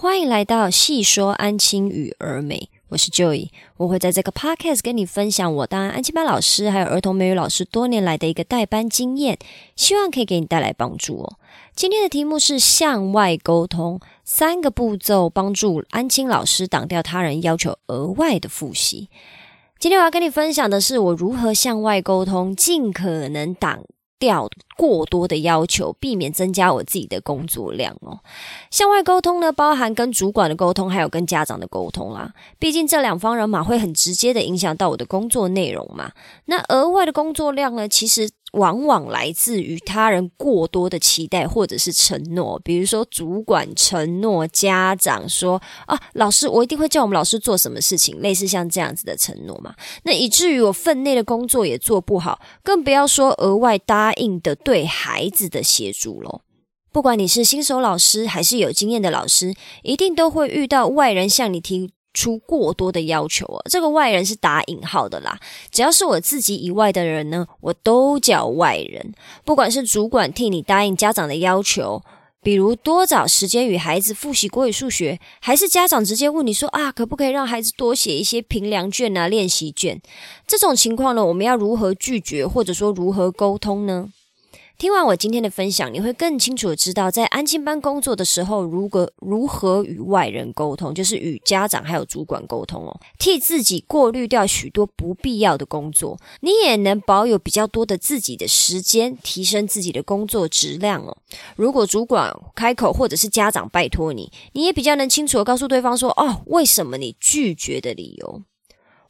欢迎来到细说安亲与儿美，我是 Joy，我会在这个 podcast 跟你分享我当安亲班老师还有儿童美语老师多年来的一个带班经验，希望可以给你带来帮助哦。今天的题目是向外沟通三个步骤，帮助安亲老师挡掉他人要求额外的复习。今天我要跟你分享的是我如何向外沟通，尽可能挡。掉过多的要求，避免增加我自己的工作量哦。向外沟通呢，包含跟主管的沟通，还有跟家长的沟通啦。毕竟这两方人马会很直接的影响到我的工作内容嘛。那额外的工作量呢，其实。往往来自于他人过多的期待或者是承诺，比如说主管承诺家长说啊，老师我一定会叫我们老师做什么事情，类似像这样子的承诺嘛。那以至于我分内的工作也做不好，更不要说额外答应的对孩子的协助喽。不管你是新手老师还是有经验的老师，一定都会遇到外人向你提。出过多的要求啊，这个外人是打引号的啦。只要是我自己以外的人呢，我都叫外人。不管是主管替你答应家长的要求，比如多找时间与孩子复习国语、数学，还是家长直接问你说啊，可不可以让孩子多写一些评量卷啊、练习卷？这种情况呢，我们要如何拒绝，或者说如何沟通呢？听完我今天的分享，你会更清楚的知道，在安亲班工作的时候，如何如何与外人沟通，就是与家长还有主管沟通哦，替自己过滤掉许多不必要的工作，你也能保有比较多的自己的时间，提升自己的工作质量哦。如果主管开口或者是家长拜托你，你也比较能清楚的告诉对方说，哦，为什么你拒绝的理由。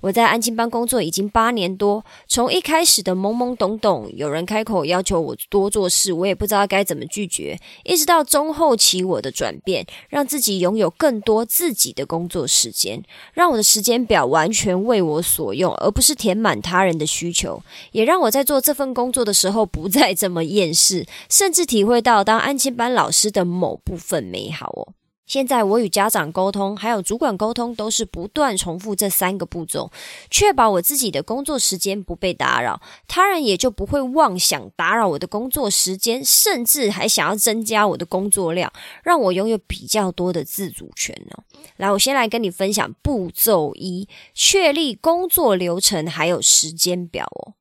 我在安亲班工作已经八年多，从一开始的懵懵懂懂，有人开口要求我多做事，我也不知道该怎么拒绝，一直到中后期我的转变，让自己拥有更多自己的工作时间，让我的时间表完全为我所用，而不是填满他人的需求，也让我在做这份工作的时候不再这么厌世，甚至体会到当安亲班老师的某部分美好哦。现在我与家长沟通，还有主管沟通，都是不断重复这三个步骤，确保我自己的工作时间不被打扰，他人也就不会妄想打扰我的工作时间，甚至还想要增加我的工作量，让我拥有比较多的自主权呢。来，我先来跟你分享步骤一：确立工作流程还有时间表哦。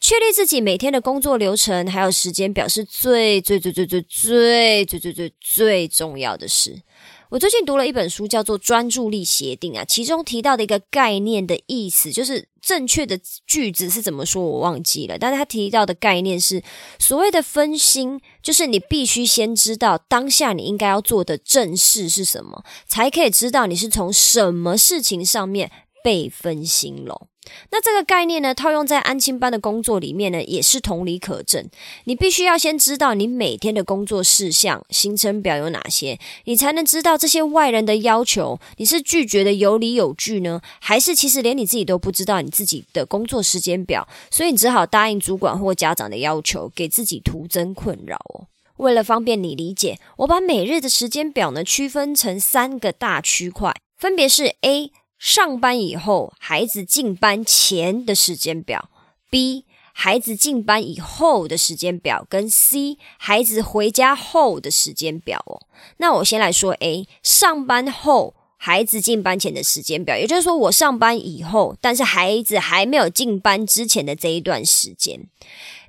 确立自己每天的工作流程还有时间表是最最最最最最最最最最重要的事。我最近读了一本书，叫做《专注力协定》啊，其中提到的一个概念的意思，就是正确的句子是怎么说，我忘记了。但是他提到的概念是所谓的分心，就是你必须先知道当下你应该要做的正事是什么，才可以知道你是从什么事情上面被分心了。那这个概念呢，套用在安亲班的工作里面呢，也是同理可证。你必须要先知道你每天的工作事项、行程表有哪些，你才能知道这些外人的要求，你是拒绝的有理有据呢，还是其实连你自己都不知道你自己的工作时间表，所以你只好答应主管或家长的要求，给自己徒增困扰哦。为了方便你理解，我把每日的时间表呢区分成三个大区块，分别是 A。上班以后，孩子进班前的时间表；B，孩子进班以后的时间表；跟 C，孩子回家后的时间表哦。那我先来说 A，上班后孩子进班前的时间表，也就是说我上班以后，但是孩子还没有进班之前的这一段时间。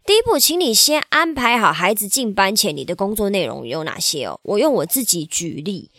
第一步，请你先安排好孩子进班前你的工作内容有哪些哦。我用我自己举例。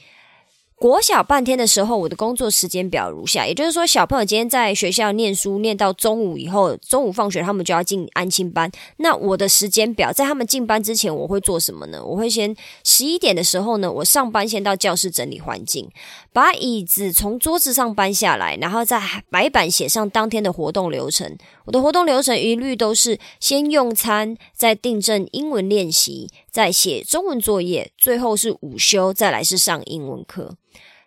国小半天的时候，我的工作时间表如下，也就是说，小朋友今天在学校念书，念到中午以后，中午放学他们就要进安亲班。那我的时间表，在他们进班之前，我会做什么呢？我会先十一点的时候呢，我上班先到教室整理环境，把椅子从桌子上搬下来，然后在白板写上当天的活动流程。我的活动流程一律都是先用餐，再订正英文练习，再写中文作业，最后是午休，再来是上英文课。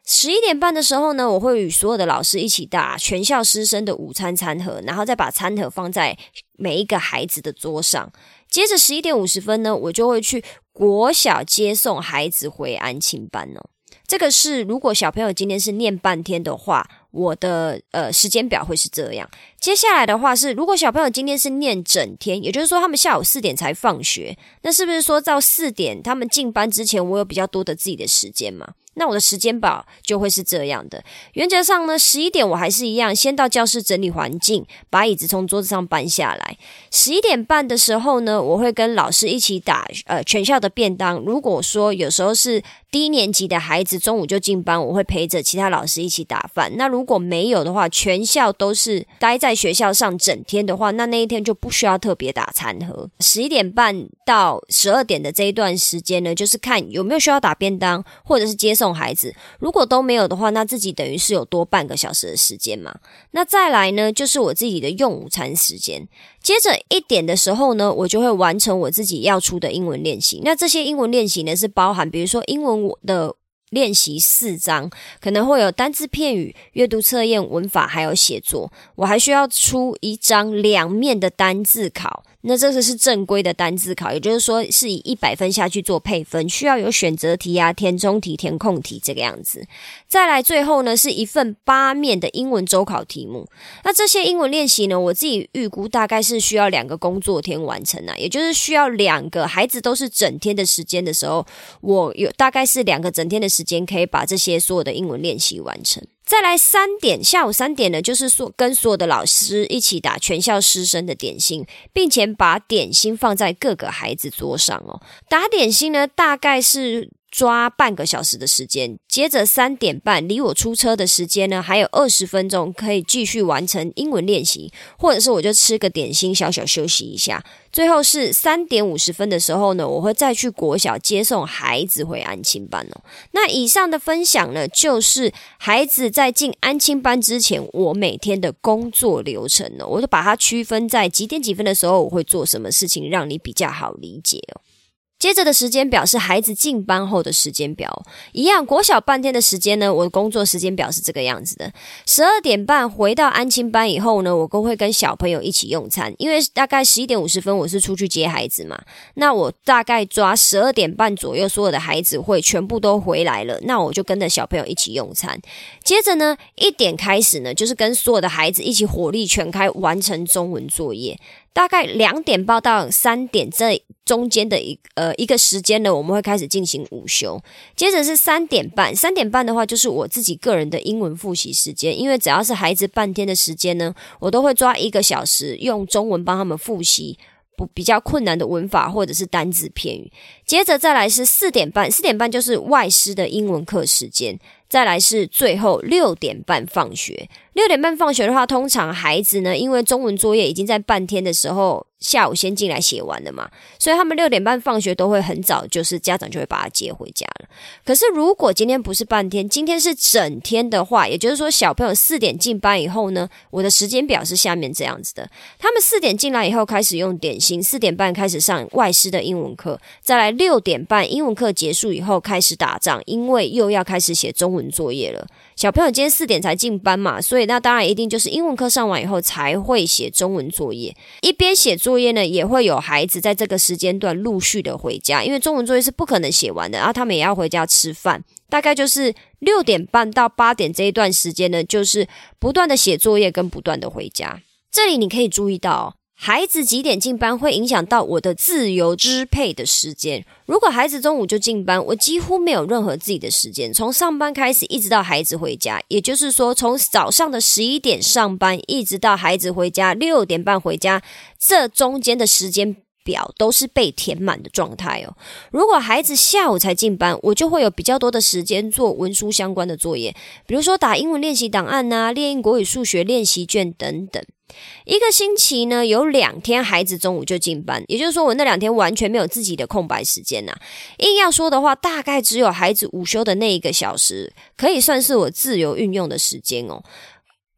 十一点半的时候呢，我会与所有的老师一起打全校师生的午餐餐盒，然后再把餐盒放在每一个孩子的桌上。接着十一点五十分呢，我就会去国小接送孩子回安亲班哦。这个是如果小朋友今天是念半天的话，我的呃时间表会是这样。接下来的话是，如果小朋友今天是念整天，也就是说他们下午四点才放学，那是不是说到四点他们进班之前，我有比较多的自己的时间嘛？那我的时间表就会是这样的。原则上呢，十一点我还是一样，先到教室整理环境，把椅子从桌子上搬下来。十一点半的时候呢，我会跟老师一起打呃全校的便当。如果说有时候是低年级的孩子中午就进班，我会陪着其他老师一起打饭。那如果没有的话，全校都是待在学校上整天的话，那那一天就不需要特别打餐盒。十一点半到十二点的这一段时间呢，就是看有没有需要打便当或者是接送孩子。如果都没有的话，那自己等于是有多半个小时的时间嘛。那再来呢，就是我自己的用午餐时间。接着一点的时候呢，我就会完成我自己要出的英文练习。那这些英文练习呢，是包含比如说英文我的练习四章，可能会有单字片语、阅读测验、文法，还有写作。我还需要出一张两面的单字考。那这个是正规的单字考，也就是说是以一百分下去做配分，需要有选择题啊、填充题、填空题这个样子。再来最后呢，是一份八面的英文周考题目。那这些英文练习呢，我自己预估大概是需要两个工作天完成啊，也就是需要两个孩子都是整天的时间的时候，我有大概是两个整天的时间可以把这些所有的英文练习完成。再来三点，下午三点呢，就是说跟所有的老师一起打全校师生的点心，并且把点心放在各个孩子桌上哦。打点心呢，大概是。抓半个小时的时间，接着三点半离我出车的时间呢，还有二十分钟可以继续完成英文练习，或者是我就吃个点心，小小休息一下。最后是三点五十分的时候呢，我会再去国小接送孩子回安亲班哦。那以上的分享呢，就是孩子在进安亲班之前，我每天的工作流程呢，我就把它区分在几点几分的时候，我会做什么事情，让你比较好理解哦。接着的时间表是孩子进班后的时间表，一样国小半天的时间呢。我的工作时间表是这个样子的：十二点半回到安亲班以后呢，我都会跟小朋友一起用餐，因为大概十一点五十分我是出去接孩子嘛。那我大概抓十二点半左右，所有的孩子会全部都回来了，那我就跟着小朋友一起用餐。接着呢，一点开始呢，就是跟所有的孩子一起火力全开完成中文作业。大概两点报到三点这中间的一呃一个时间呢，我们会开始进行午休。接着是三点半，三点半的话就是我自己个人的英文复习时间，因为只要是孩子半天的时间呢，我都会抓一个小时用中文帮他们复习不比较困难的文法或者是单字片语。接着再来是四点半，四点半就是外师的英文课时间。再来是最后六点半放学。六点半放学的话，通常孩子呢，因为中文作业已经在半天的时候。下午先进来写完的嘛，所以他们六点半放学都会很早，就是家长就会把他接回家了。可是如果今天不是半天，今天是整天的话，也就是说小朋友四点进班以后呢，我的时间表是下面这样子的：他们四点进来以后开始用点心，四点半开始上外师的英文课，再来六点半英文课结束以后开始打仗，因为又要开始写中文作业了。小朋友今天四点才进班嘛，所以那当然一定就是英文课上完以后才会写中文作业，一边写作业呢，也会有孩子在这个时间段陆续的回家，因为中文作业是不可能写完的，然后他们也要回家吃饭，大概就是六点半到八点这一段时间呢，就是不断的写作业跟不断的回家。这里你可以注意到。孩子几点进班会影响到我的自由支配的时间。如果孩子中午就进班，我几乎没有任何自己的时间。从上班开始，一直到孩子回家，也就是说，从早上的十一点上班，一直到孩子回家六点半回家，这中间的时间表都是被填满的状态哦。如果孩子下午才进班，我就会有比较多的时间做文书相关的作业，比如说打英文练习档案呐，练英国语、数学练习卷等等。一个星期呢，有两天孩子中午就进班，也就是说，我那两天完全没有自己的空白时间呐。硬要说的话，大概只有孩子午休的那一个小时，可以算是我自由运用的时间哦。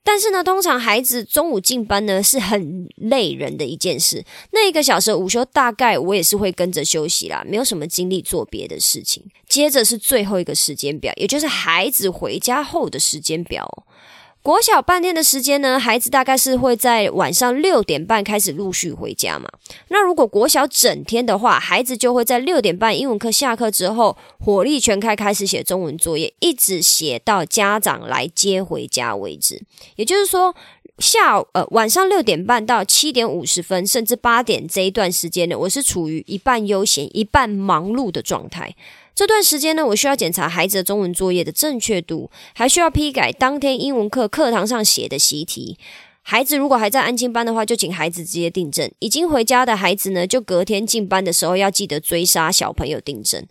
但是呢，通常孩子中午进班呢，是很累人的一件事。那一个小时午休，大概我也是会跟着休息啦，没有什么精力做别的事情。接着是最后一个时间表，也就是孩子回家后的时间表。国小半天的时间呢，孩子大概是会在晚上六点半开始陆续回家嘛。那如果国小整天的话，孩子就会在六点半英文课下课之后，火力全开开始写中文作业，一直写到家长来接回家为止。也就是说，下午呃晚上六点半到七点五十分，甚至八点这一段时间呢，我是处于一半悠闲、一半忙碌的状态。这段时间呢，我需要检查孩子的中文作业的正确度，还需要批改当天英文课课堂上写的习题。孩子如果还在安亲班的话，就请孩子直接订正；已经回家的孩子呢，就隔天进班的时候要记得追杀小朋友订正。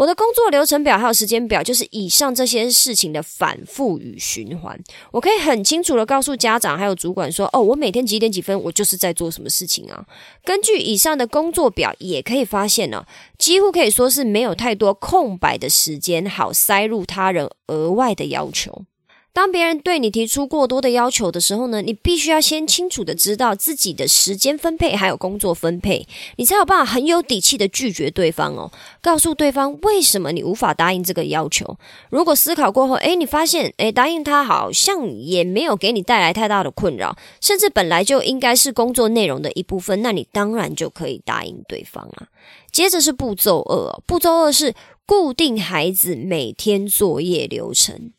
我的工作流程表还有时间表，就是以上这些事情的反复与循环。我可以很清楚的告诉家长还有主管说：“哦，我每天几点几分，我就是在做什么事情啊。”根据以上的工作表，也可以发现呢，几乎可以说是没有太多空白的时间，好塞入他人额外的要求。当别人对你提出过多的要求的时候呢，你必须要先清楚的知道自己的时间分配还有工作分配，你才有办法很有底气的拒绝对方哦，告诉对方为什么你无法答应这个要求。如果思考过后，诶，你发现诶，答应他好像也没有给你带来太大的困扰，甚至本来就应该是工作内容的一部分，那你当然就可以答应对方啊。接着是步骤二，步骤二是固定孩子每天作业流程。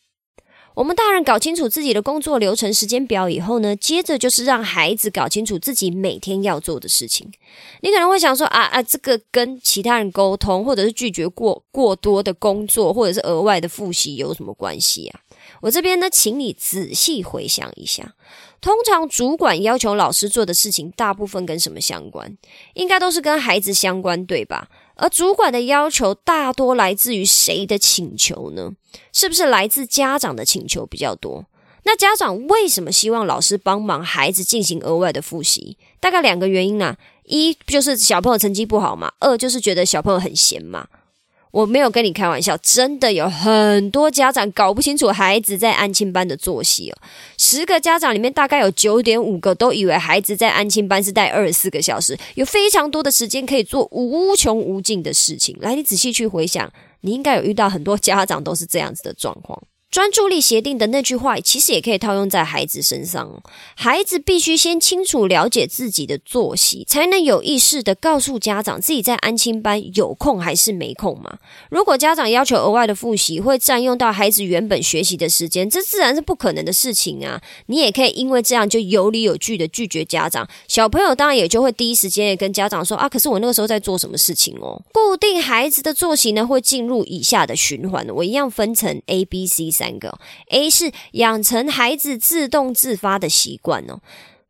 我们大人搞清楚自己的工作流程、时间表以后呢，接着就是让孩子搞清楚自己每天要做的事情。你可能会想说啊啊，这个跟其他人沟通，或者是拒绝过过多的工作，或者是额外的复习有什么关系啊？我这边呢，请你仔细回想一下，通常主管要求老师做的事情，大部分跟什么相关？应该都是跟孩子相关，对吧？而主管的要求大多来自于谁的请求呢？是不是来自家长的请求比较多？那家长为什么希望老师帮忙孩子进行额外的复习？大概两个原因呢：一就是小朋友成绩不好嘛；二就是觉得小朋友很闲嘛。我没有跟你开玩笑，真的有很多家长搞不清楚孩子在安亲班的作息哦。十个家长里面，大概有九点五个都以为孩子在安亲班是带二十四个小时，有非常多的时间可以做无穷无尽的事情。来，你仔细去回想，你应该有遇到很多家长都是这样子的状况。专注力协定的那句话，其实也可以套用在孩子身上。孩子必须先清楚了解自己的作息，才能有意识的告诉家长自己在安亲班有空还是没空嘛。如果家长要求额外的复习，会占用到孩子原本学习的时间，这自然是不可能的事情啊。你也可以因为这样就有理有据的拒绝家长，小朋友当然也就会第一时间也跟家长说啊，可是我那个时候在做什么事情哦。固定孩子的作息呢，会进入以下的循环，我一样分成 A、B、C。三个 A 是养成孩子自动自发的习惯哦，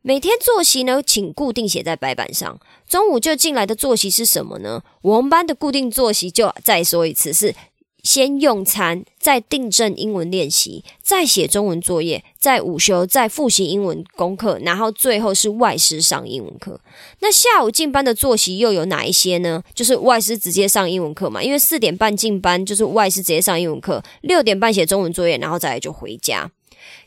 每天作息呢，请固定写在白板上。中午就进来的作息是什么呢？我们班的固定作息就再说一次是。先用餐，再订正英文练习，再写中文作业，再午休，再复习英文功课，然后最后是外师上英文课。那下午进班的作息又有哪一些呢？就是外师直接上英文课嘛，因为四点半进班，就是外师直接上英文课，六点半写中文作业，然后再来就回家。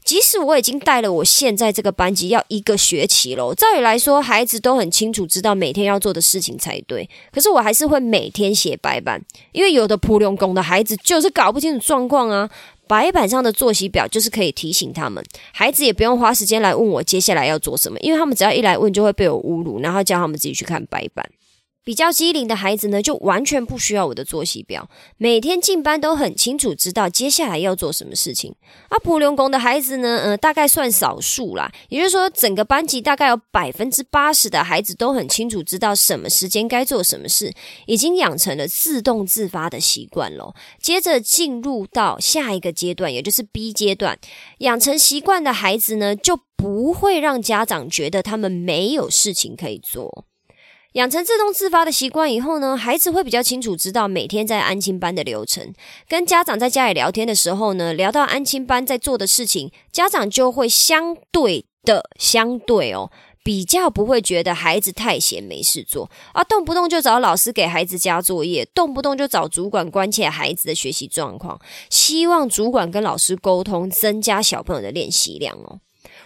即使我已经带了我现在这个班级要一个学期了，照理来说，孩子都很清楚知道每天要做的事情才对。可是我还是会每天写白板，因为有的普通工的孩子就是搞不清楚状况啊。白板上的作息表就是可以提醒他们，孩子也不用花时间来问我接下来要做什么，因为他们只要一来问就会被我侮辱，然后叫他们自己去看白板。比较机灵的孩子呢，就完全不需要我的作息表，每天进班都很清楚知道接下来要做什么事情。而普流工的孩子呢，呃，大概算少数啦，也就是说，整个班级大概有百分之八十的孩子都很清楚知道什么时间该做什么事，已经养成了自动自发的习惯咯。接着进入到下一个阶段，也就是 B 阶段，养成习惯的孩子呢，就不会让家长觉得他们没有事情可以做。养成自动自发的习惯以后呢，孩子会比较清楚知道每天在安亲班的流程。跟家长在家里聊天的时候呢，聊到安亲班在做的事情，家长就会相对的相对哦，比较不会觉得孩子太闲没事做，啊，动不动就找老师给孩子加作业，动不动就找主管关切孩子的学习状况，希望主管跟老师沟通，增加小朋友的练习量哦。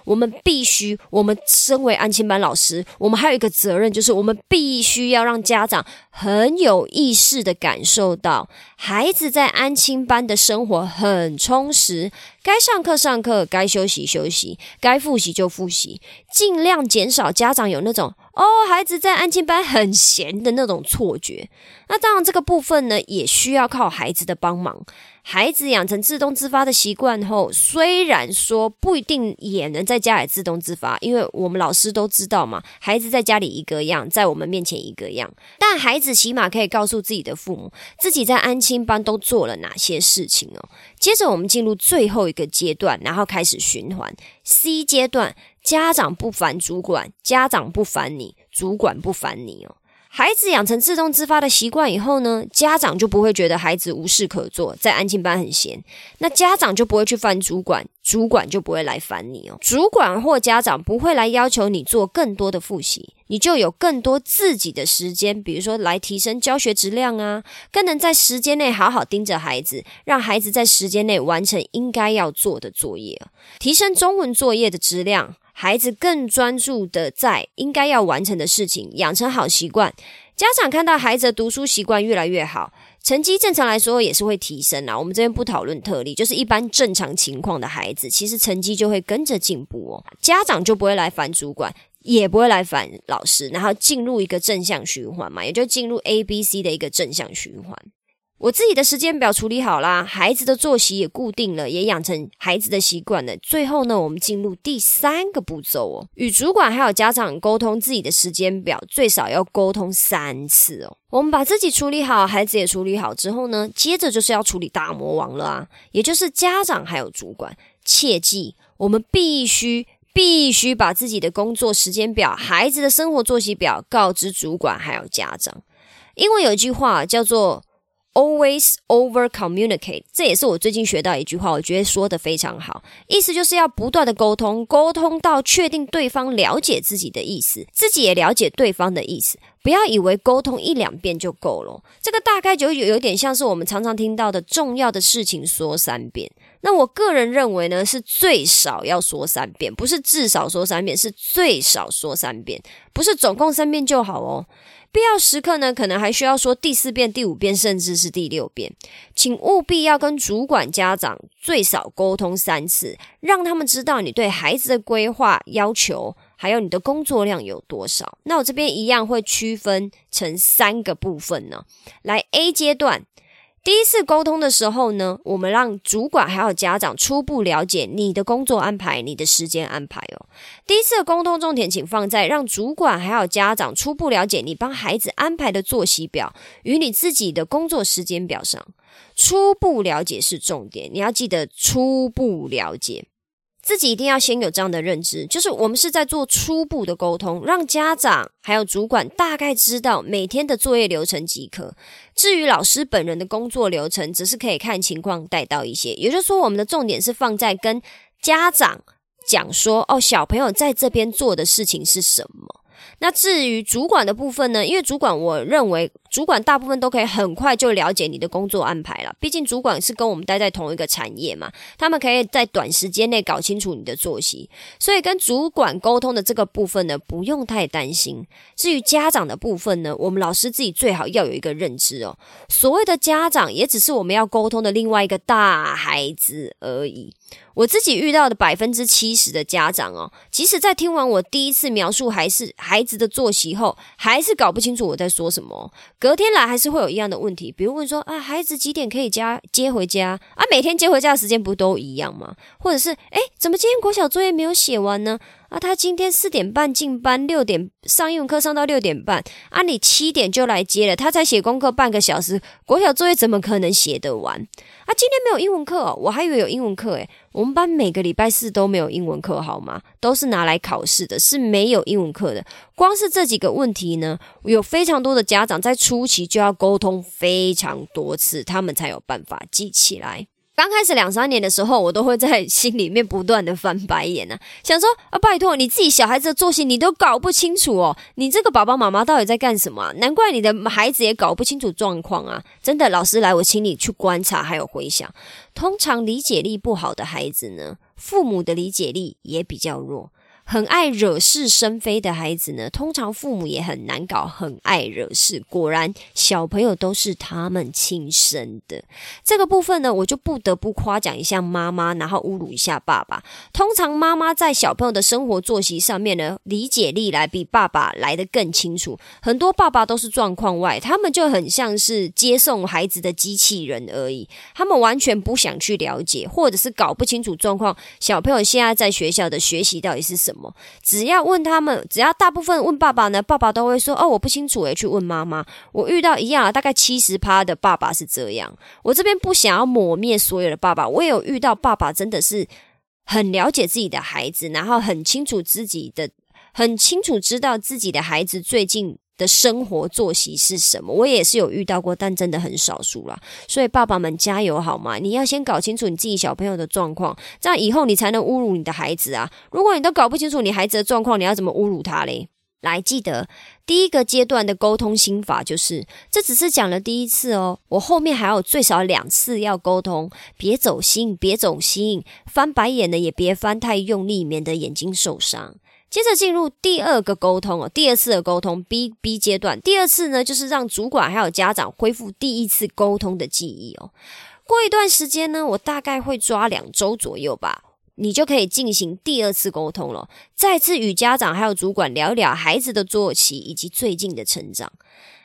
我们必须，我们身为安亲班老师，我们还有一个责任，就是我们必须要让家长很有意识的感受到，孩子在安亲班的生活很充实，该上课上课，该休息休息，该复习就复习，尽量减少家长有那种哦，孩子在安静班很闲的那种错觉。那当然，这个部分呢，也需要靠孩子的帮忙。孩子养成自动自发的习惯后，虽然说不一定也能在家里自动自发，因为我们老师都知道嘛，孩子在家里一个样，在我们面前一个样。但孩子起码可以告诉自己的父母，自己在安亲班都做了哪些事情哦。接着我们进入最后一个阶段，然后开始循环。C 阶段，家长不烦主管，家长不烦你，主管不烦你哦。孩子养成自动自发的习惯以后呢，家长就不会觉得孩子无事可做，在安静班很闲，那家长就不会去烦主管，主管就不会来烦你哦。主管或家长不会来要求你做更多的复习，你就有更多自己的时间，比如说来提升教学质量啊，更能在时间内好好盯着孩子，让孩子在时间内完成应该要做的作业，提升中文作业的质量。孩子更专注的在应该要完成的事情，养成好习惯。家长看到孩子的读书习惯越来越好，成绩正常来说也是会提升啊。我们这边不讨论特例，就是一般正常情况的孩子，其实成绩就会跟着进步哦。家长就不会来烦主管，也不会来烦老师，然后进入一个正向循环嘛，也就进入 A、B、C 的一个正向循环。我自己的时间表处理好啦，孩子的作息也固定了，也养成孩子的习惯了。最后呢，我们进入第三个步骤哦，与主管还有家长沟通自己的时间表，最少要沟通三次哦。我们把自己处理好，孩子也处理好之后呢，接着就是要处理大魔王了啊，也就是家长还有主管。切记，我们必须必须把自己的工作时间表、孩子的生活作息表告知主管还有家长，因为有一句话叫做。Always over communicate，这也是我最近学到一句话，我觉得说的非常好。意思就是要不断的沟通，沟通到确定对方了解自己的意思，自己也了解对方的意思。不要以为沟通一两遍就够了，这个大概就有有点像是我们常常听到的重要的事情说三遍。那我个人认为呢，是最少要说三遍，不是至少说三遍，是最少说三遍，不是总共三遍就好哦。必要时刻呢，可能还需要说第四遍、第五遍，甚至是第六遍。请务必要跟主管、家长最少沟通三次，让他们知道你对孩子的规划要求，还有你的工作量有多少。那我这边一样会区分成三个部分呢。来，A 阶段。第一次沟通的时候呢，我们让主管还有家长初步了解你的工作安排、你的时间安排哦。第一次的沟通重点，请放在让主管还有家长初步了解你帮孩子安排的作息表与你自己的工作时间表上。初步了解是重点，你要记得初步了解。自己一定要先有这样的认知，就是我们是在做初步的沟通，让家长还有主管大概知道每天的作业流程即可。至于老师本人的工作流程，只是可以看情况带到一些。也就是说，我们的重点是放在跟家长讲说，哦，小朋友在这边做的事情是什么。那至于主管的部分呢？因为主管，我认为主管大部分都可以很快就了解你的工作安排了。毕竟主管是跟我们待在同一个产业嘛，他们可以在短时间内搞清楚你的作息。所以跟主管沟通的这个部分呢，不用太担心。至于家长的部分呢，我们老师自己最好要有一个认知哦。所谓的家长，也只是我们要沟通的另外一个大孩子而已。我自己遇到的百分之七十的家长哦，即使在听完我第一次描述还是孩子的作息后，还是搞不清楚我在说什么。隔天来还是会有一样的问题，比如问说啊，孩子几点可以家接回家啊？每天接回家的时间不都一样吗？或者是哎，怎么今天国小作业没有写完呢？啊，他今天四点半进班，六点上英文课上到六点半，啊，你七点就来接了，他才写功课半个小时，国小作业怎么可能写得完？啊，今天没有英文课，我还以为有英文课诶，我们班每个礼拜四都没有英文课，好吗？都是拿来考试的，是没有英文课的。光是这几个问题呢，有非常多的家长在初期就要沟通非常多次，他们才有办法记起来。刚开始两三年的时候，我都会在心里面不断的翻白眼呢，想说啊，拜托你自己小孩子的作息你都搞不清楚哦，你这个爸爸妈妈到底在干什么？难怪你的孩子也搞不清楚状况啊！真的，老师来，我请你去观察还有回想，通常理解力不好的孩子呢，父母的理解力也比较弱。很爱惹是生非的孩子呢，通常父母也很难搞，很爱惹事。果然，小朋友都是他们亲生的。这个部分呢，我就不得不夸奖一下妈妈，然后侮辱一下爸爸。通常妈妈在小朋友的生活作息上面呢，理解力来比爸爸来得更清楚。很多爸爸都是状况外，他们就很像是接送孩子的机器人而已，他们完全不想去了解，或者是搞不清楚状况。小朋友现在在学校的学习到底是什么？只要问他们，只要大部分问爸爸呢，爸爸都会说：“哦，我不清楚。”诶，去问妈妈。我遇到一样，大概七十趴的爸爸是这样。我这边不想要抹灭所有的爸爸，我有遇到爸爸真的是很了解自己的孩子，然后很清楚自己的，很清楚知道自己的孩子最近。的生活作息是什么？我也是有遇到过，但真的很少数啦。所以爸爸们加油好吗？你要先搞清楚你自己小朋友的状况，这样以后你才能侮辱你的孩子啊！如果你都搞不清楚你孩子的状况，你要怎么侮辱他嘞？来，记得第一个阶段的沟通心法就是，这只是讲了第一次哦，我后面还有最少两次要沟通，别走心，别走心，翻白眼的也别翻太用力，免得眼睛受伤。接着进入第二个沟通哦，第二次的沟通 B B 阶段。第二次呢，就是让主管还有家长恢复第一次沟通的记忆哦。过一段时间呢，我大概会抓两周左右吧，你就可以进行第二次沟通了，再次与家长还有主管聊聊孩子的作息以及最近的成长。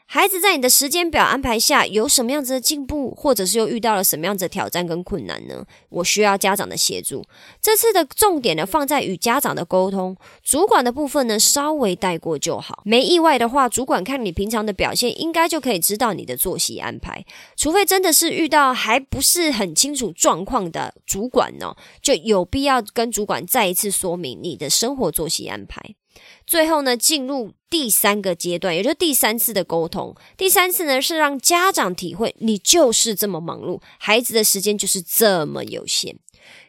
孩子在你的时间表安排下有什么样子的进步，或者是又遇到了什么样子的挑战跟困难呢？我需要家长的协助。这次的重点呢放在与家长的沟通，主管的部分呢稍微带过就好。没意外的话，主管看你平常的表现，应该就可以知道你的作息安排。除非真的是遇到还不是很清楚状况的主管呢，就有必要跟主管再一次说明你的生活作息安排。最后呢，进入第三个阶段，也就是第三次的沟通。第三次呢，是让家长体会你就是这么忙碌，孩子的时间就是这么有限。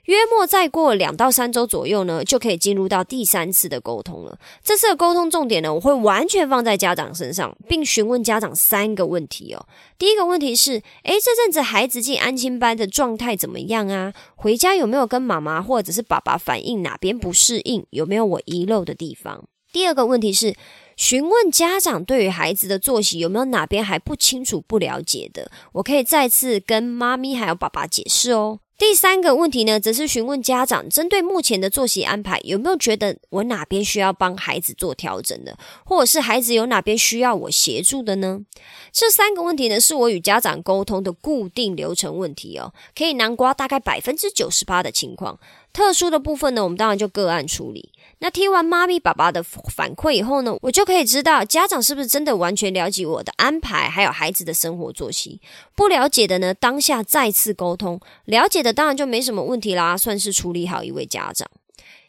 约莫再过两到三周左右呢，就可以进入到第三次的沟通了。这次的沟通重点呢，我会完全放在家长身上，并询问家长三个问题哦。第一个问题是：诶，这阵子孩子进安亲班的状态怎么样啊？回家有没有跟妈妈或者是爸爸反映哪边不适应？有没有我遗漏的地方？第二个问题是，询问家长对于孩子的作息有没有哪边还不清楚、不了解的，我可以再次跟妈咪还有爸爸解释哦。第三个问题呢，则是询问家长针对目前的作息安排，有没有觉得我哪边需要帮孩子做调整的，或者是孩子有哪边需要我协助的呢？这三个问题呢，是我与家长沟通的固定流程问题哦，可以南瓜大概百分之九十八的情况。特殊的部分呢，我们当然就个案处理。那听完妈咪爸爸的反馈以后呢，我就可以知道家长是不是真的完全了解我的安排，还有孩子的生活作息。不了解的呢，当下再次沟通；了解的当然就没什么问题啦，算是处理好一位家长。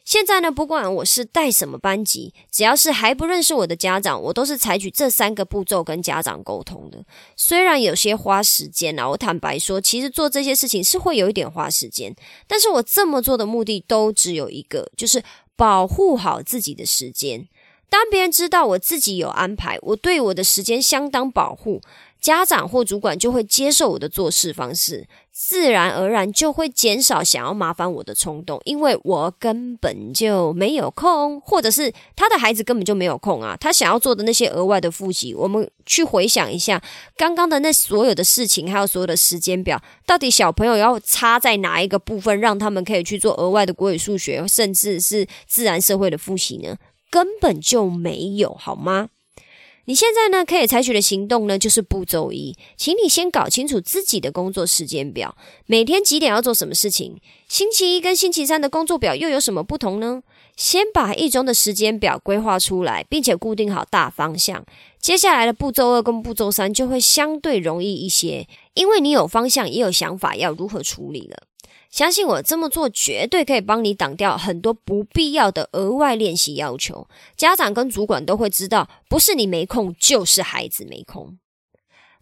现在呢，不管我是带什么班级，只要是还不认识我的家长，我都是采取这三个步骤跟家长沟通的。虽然有些花时间啊，我坦白说，其实做这些事情是会有一点花时间，但是我这么做的目的都只有一个，就是保护好自己的时间。当别人知道我自己有安排，我对我的时间相当保护。家长或主管就会接受我的做事方式，自然而然就会减少想要麻烦我的冲动，因为我根本就没有空，或者是他的孩子根本就没有空啊。他想要做的那些额外的复习，我们去回想一下刚刚的那所有的事情，还有所有的时间表，到底小朋友要插在哪一个部分，让他们可以去做额外的国语、数学，甚至是自然、社会的复习呢？根本就没有，好吗？你现在呢，可以采取的行动呢，就是步骤一，请你先搞清楚自己的工作时间表，每天几点要做什么事情。星期一跟星期三的工作表又有什么不同呢？先把一周的时间表规划出来，并且固定好大方向。接下来的步骤二跟步骤三就会相对容易一些，因为你有方向，也有想法要如何处理了。相信我，这么做绝对可以帮你挡掉很多不必要的额外练习要求。家长跟主管都会知道，不是你没空，就是孩子没空。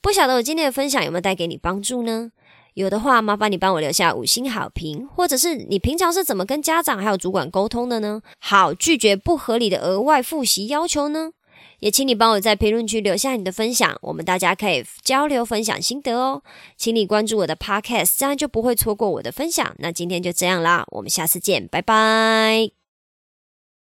不晓得我今天的分享有没有带给你帮助呢？有的话，麻烦你帮我留下五星好评，或者是你平常是怎么跟家长还有主管沟通的呢？好，拒绝不合理的额外复习要求呢？也请你帮我在评论区留下你的分享，我们大家可以交流分享心得哦。请你关注我的 Podcast，这样就不会错过我的分享。那今天就这样啦，我们下次见，拜拜。